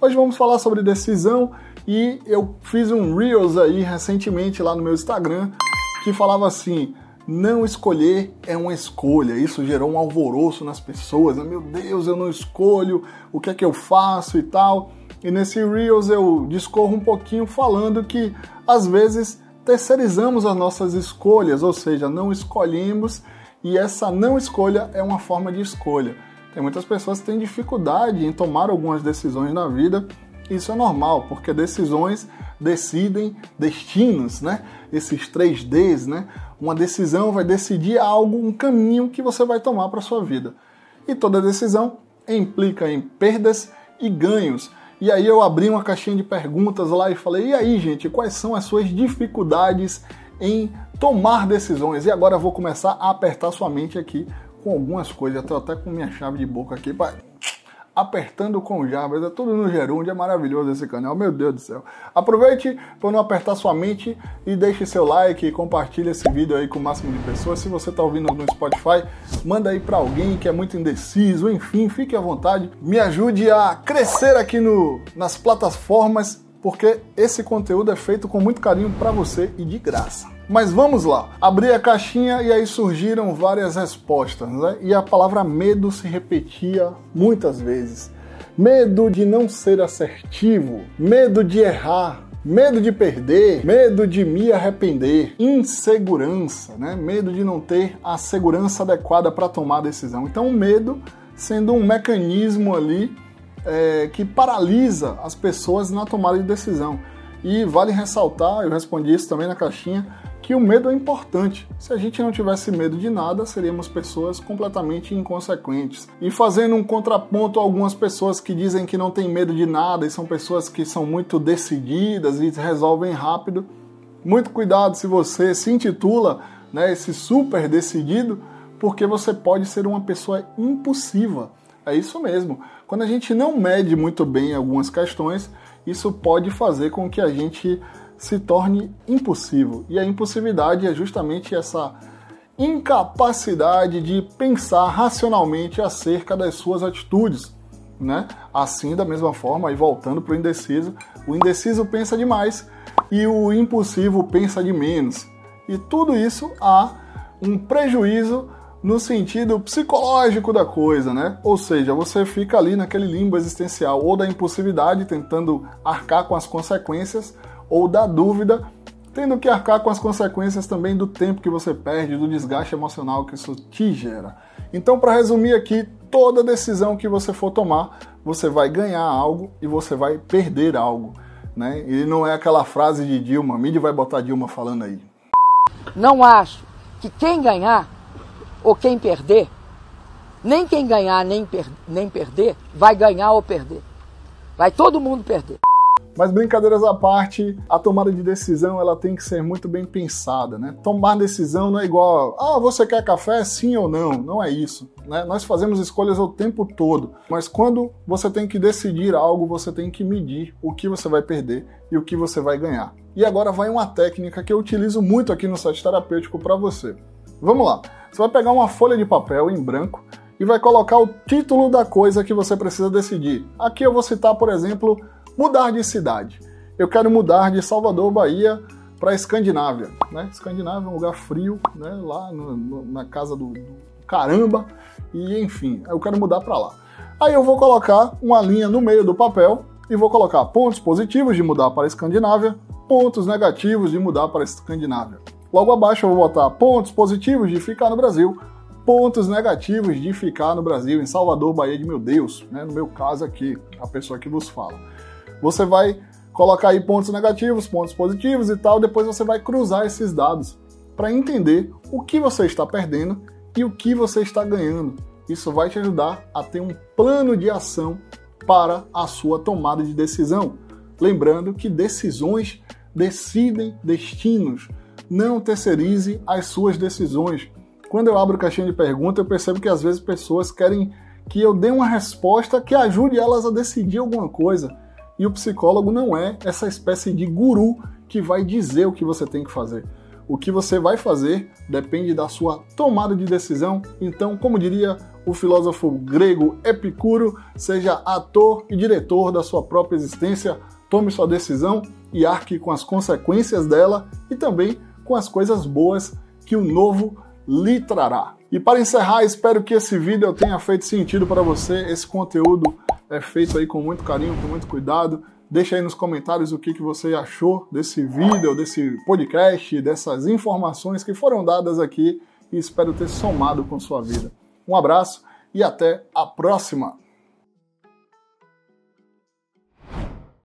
Hoje vamos falar sobre decisão e eu fiz um Reels aí recentemente lá no meu Instagram que falava assim: não escolher é uma escolha. Isso gerou um alvoroço nas pessoas. Né? Meu Deus, eu não escolho, o que é que eu faço e tal. E nesse Reels eu discorro um pouquinho falando que às vezes terceirizamos as nossas escolhas, ou seja, não escolhemos e essa não escolha é uma forma de escolha. Tem muitas pessoas que têm dificuldade em tomar algumas decisões na vida. Isso é normal, porque decisões decidem destinos, né? Esses 3Ds, né? Uma decisão vai decidir algo, um caminho que você vai tomar para sua vida. E toda decisão implica em perdas e ganhos. E aí eu abri uma caixinha de perguntas lá e falei: "E aí, gente, quais são as suas dificuldades em tomar decisões?" E agora eu vou começar a apertar sua mente aqui com algumas coisas. Tô até com minha chave de boca aqui apertando com Java, é tudo no gerúndio, é maravilhoso esse canal, meu Deus do céu. Aproveite para não apertar sua mente e deixe seu like compartilhe esse vídeo aí com o máximo de pessoas. Se você está ouvindo no Spotify, manda aí para alguém que é muito indeciso, enfim, fique à vontade. Me ajude a crescer aqui no, nas plataformas, porque esse conteúdo é feito com muito carinho para você e de graça. Mas vamos lá. Abri a caixinha e aí surgiram várias respostas, né? E a palavra medo se repetia muitas vezes. Medo de não ser assertivo, medo de errar, medo de perder, medo de me arrepender, insegurança, né? Medo de não ter a segurança adequada para tomar a decisão. Então, o medo sendo um mecanismo ali é, que paralisa as pessoas na tomada de decisão. E vale ressaltar, eu respondi isso também na caixinha, que o medo é importante. Se a gente não tivesse medo de nada, seríamos pessoas completamente inconsequentes. E fazendo um contraponto a algumas pessoas que dizem que não têm medo de nada e são pessoas que são muito decididas e resolvem rápido, muito cuidado se você se intitula né, esse super decidido, porque você pode ser uma pessoa impulsiva. É isso mesmo. Quando a gente não mede muito bem algumas questões, isso pode fazer com que a gente se torne impossível. E a impulsividade é justamente essa incapacidade de pensar racionalmente acerca das suas atitudes. Né? Assim, da mesma forma, aí voltando para o indeciso, o indeciso pensa demais e o impulsivo pensa de menos. E tudo isso há um prejuízo no sentido psicológico da coisa, né? Ou seja, você fica ali naquele limbo existencial ou da impulsividade tentando arcar com as consequências ou da dúvida, tendo que arcar com as consequências também do tempo que você perde, do desgaste emocional que isso te gera. Então, para resumir aqui, toda decisão que você for tomar, você vai ganhar algo e você vai perder algo. Né? E não é aquela frase de Dilma, a mídia vai botar Dilma falando aí. Não acho que quem ganhar ou quem perder, nem quem ganhar nem, per nem perder, vai ganhar ou perder. Vai todo mundo perder. Mas brincadeiras à parte, a tomada de decisão ela tem que ser muito bem pensada, né? Tomar decisão não é igual, ah, você quer café, sim ou não? Não é isso. Né? Nós fazemos escolhas o tempo todo, mas quando você tem que decidir algo, você tem que medir o que você vai perder e o que você vai ganhar. E agora vai uma técnica que eu utilizo muito aqui no site terapêutico para você. Vamos lá. Você vai pegar uma folha de papel em branco e vai colocar o título da coisa que você precisa decidir. Aqui eu vou citar, por exemplo, Mudar de cidade. Eu quero mudar de Salvador, Bahia, para Escandinávia. Né? Escandinávia é um lugar frio, né? lá no, no, na casa do, do, caramba, e enfim, eu quero mudar para lá. Aí eu vou colocar uma linha no meio do papel e vou colocar pontos positivos de mudar para a Escandinávia, pontos negativos de mudar para a Escandinávia. Logo abaixo eu vou botar pontos positivos de ficar no Brasil, pontos negativos de ficar no Brasil, em Salvador, Bahia de meu Deus, né? no meu caso aqui, a pessoa que vos fala. Você vai colocar aí pontos negativos, pontos positivos e tal, depois você vai cruzar esses dados para entender o que você está perdendo e o que você está ganhando. Isso vai te ajudar a ter um plano de ação para a sua tomada de decisão. Lembrando que decisões decidem destinos. Não terceirize as suas decisões. Quando eu abro caixinha de perguntas, eu percebo que às vezes pessoas querem que eu dê uma resposta que ajude elas a decidir alguma coisa. E o psicólogo não é essa espécie de guru que vai dizer o que você tem que fazer. O que você vai fazer depende da sua tomada de decisão. Então, como diria o filósofo grego Epicuro, seja ator e diretor da sua própria existência, tome sua decisão e arque com as consequências dela e também com as coisas boas que o novo lhe trará. E para encerrar, espero que esse vídeo tenha feito sentido para você. Esse conteúdo é feito aí com muito carinho, com muito cuidado. Deixa aí nos comentários o que, que você achou desse vídeo, desse podcast, dessas informações que foram dadas aqui e espero ter somado com sua vida. Um abraço e até a próxima!